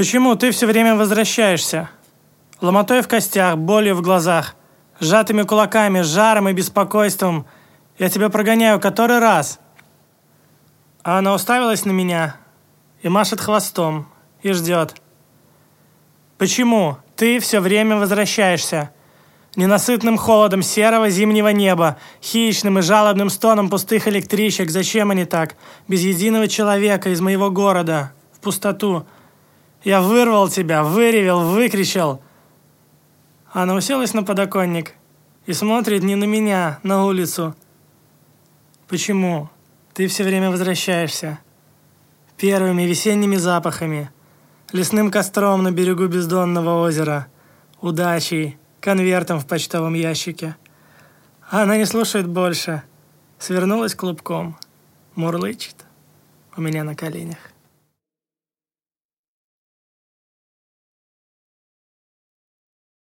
Почему ты все время возвращаешься? Ломотой в костях, болью в глазах, сжатыми кулаками, жаром и беспокойством. Я тебя прогоняю который раз. А она уставилась на меня и машет хвостом, и ждет. Почему ты все время возвращаешься? Ненасытным холодом серого зимнего неба, хищным и жалобным стоном пустых электричек. Зачем они так? Без единого человека из моего города. В пустоту. Я вырвал тебя, выревел, выкричал. Она уселась на подоконник и смотрит не на меня, на улицу. Почему? Ты все время возвращаешься. Первыми весенними запахами, лесным костром на берегу бездонного озера, удачей, конвертом в почтовом ящике. Она не слушает больше. Свернулась клубком. Мурлычет у меня на коленях.